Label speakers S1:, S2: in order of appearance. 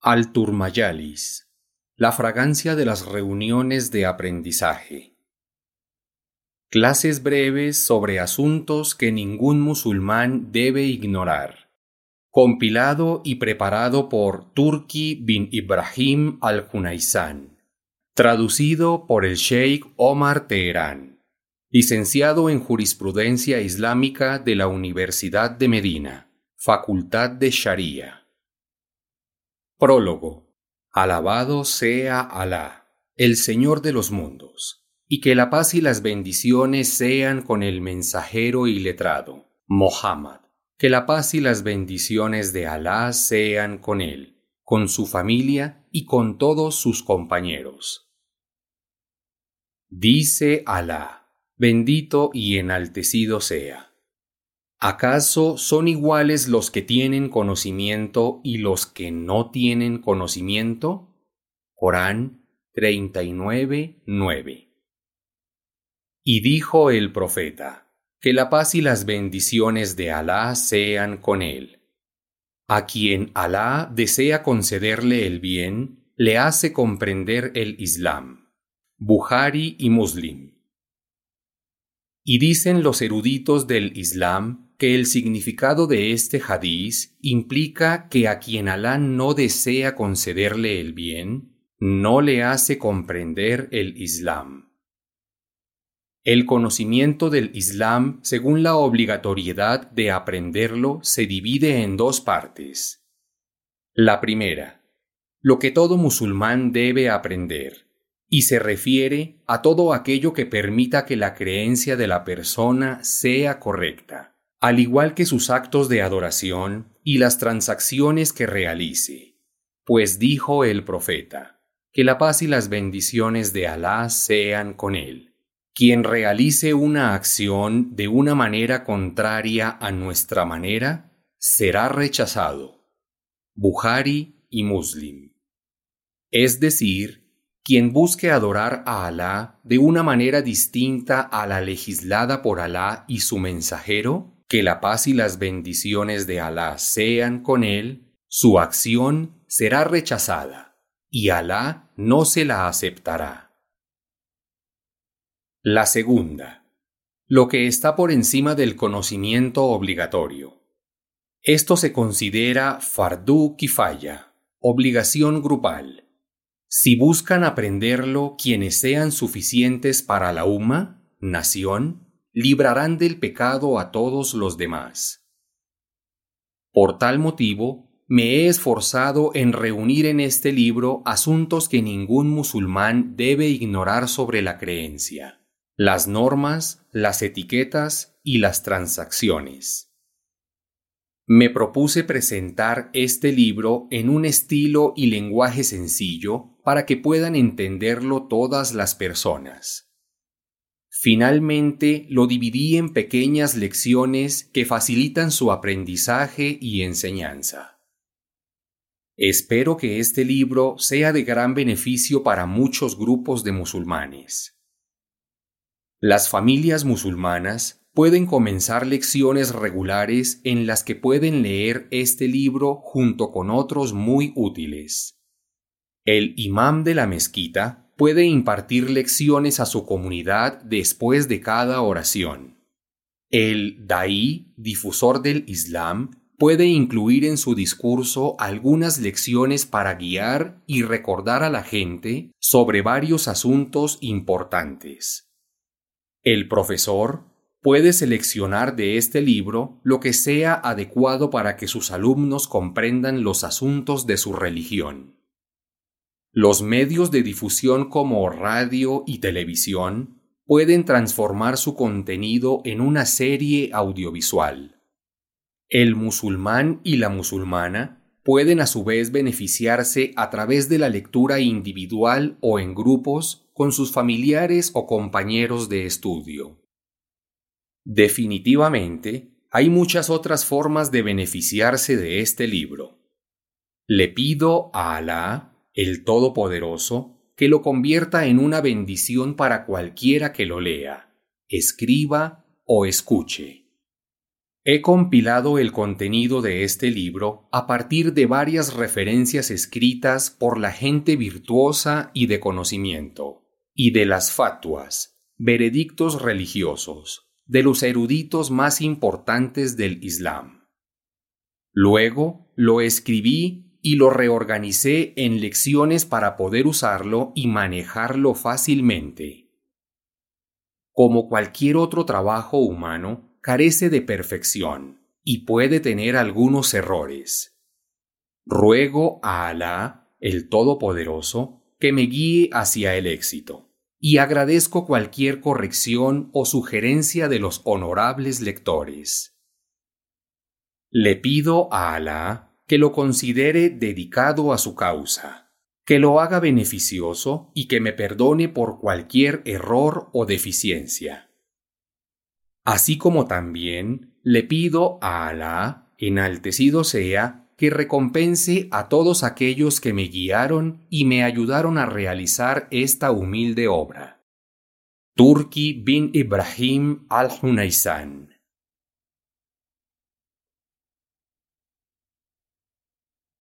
S1: Al Turmayalis, la fragancia de las reuniones de aprendizaje. Clases breves sobre asuntos que ningún musulmán debe ignorar. Compilado y preparado por Turki bin Ibrahim al-Hunaizan. Traducido por el Sheikh Omar Teherán. Licenciado en Jurisprudencia Islámica de la Universidad de Medina. Facultad de Sharia. Prólogo. Alabado sea Alá, el Señor de los mundos, y que la paz y las bendiciones sean con el mensajero y letrado, Mohammed. Que la paz y las bendiciones de Alá sean con él, con su familia y con todos sus compañeros. Dice Alá, bendito y enaltecido sea. ¿Acaso son iguales los que tienen conocimiento y los que no tienen conocimiento? Corán 39, 9. Y dijo el profeta, que la paz y las bendiciones de Alá sean con él. A quien Alá desea concederle el bien, le hace comprender el Islam. Buhari y Muslim. Y dicen los eruditos del Islam que el significado de este hadiz implica que a quien Alá no desea concederle el bien, no le hace comprender el Islam. El conocimiento del Islam, según la obligatoriedad de aprenderlo, se divide en dos partes. La primera, lo que todo musulmán debe aprender, y se refiere a todo aquello que permita que la creencia de la persona sea correcta al igual que sus actos de adoración y las transacciones que realice. Pues dijo el profeta, que la paz y las bendiciones de Alá sean con él. Quien realice una acción de una manera contraria a nuestra manera, será rechazado. Buhari y Muslim. Es decir, quien busque adorar a Alá de una manera distinta a la legislada por Alá y su mensajero, que la paz y las bendiciones de Alá sean con él, su acción será rechazada y Alá no se la aceptará. La segunda, lo que está por encima del conocimiento obligatorio. Esto se considera fardu kifaya, obligación grupal. Si buscan aprenderlo quienes sean suficientes para la UMA, nación, librarán del pecado a todos los demás. Por tal motivo, me he esforzado en reunir en este libro asuntos que ningún musulmán debe ignorar sobre la creencia, las normas, las etiquetas y las transacciones. Me propuse presentar este libro en un estilo y lenguaje sencillo para que puedan entenderlo todas las personas. Finalmente, lo dividí en pequeñas lecciones que facilitan su aprendizaje y enseñanza. Espero que este libro sea de gran beneficio para muchos grupos de musulmanes. Las familias musulmanas pueden comenzar lecciones regulares en las que pueden leer este libro junto con otros muy útiles. El imam de la mezquita puede impartir lecciones a su comunidad después de cada oración. El daí, difusor del Islam, puede incluir en su discurso algunas lecciones para guiar y recordar a la gente sobre varios asuntos importantes. El profesor puede seleccionar de este libro lo que sea adecuado para que sus alumnos comprendan los asuntos de su religión. Los medios de difusión como radio y televisión pueden transformar su contenido en una serie audiovisual. El musulmán y la musulmana pueden a su vez beneficiarse a través de la lectura individual o en grupos con sus familiares o compañeros de estudio. Definitivamente, hay muchas otras formas de beneficiarse de este libro. Le pido a Alá el Todopoderoso, que lo convierta en una bendición para cualquiera que lo lea, escriba o escuche. He compilado el contenido de este libro a partir de varias referencias escritas por la gente virtuosa y de conocimiento, y de las fatuas, veredictos religiosos, de los eruditos más importantes del Islam. Luego lo escribí y lo reorganicé en lecciones para poder usarlo y manejarlo fácilmente. Como cualquier otro trabajo humano, carece de perfección y puede tener algunos errores. Ruego a Alá, el Todopoderoso, que me guíe hacia el éxito, y agradezco cualquier corrección o sugerencia de los honorables lectores. Le pido a Alá que lo considere dedicado a su causa, que lo haga beneficioso y que me perdone por cualquier error o deficiencia así como también le pido a Alá, enaltecido sea, que recompense a todos aquellos que me guiaron y me ayudaron a realizar esta humilde obra. Turki bin Ibrahim al-Hunaysan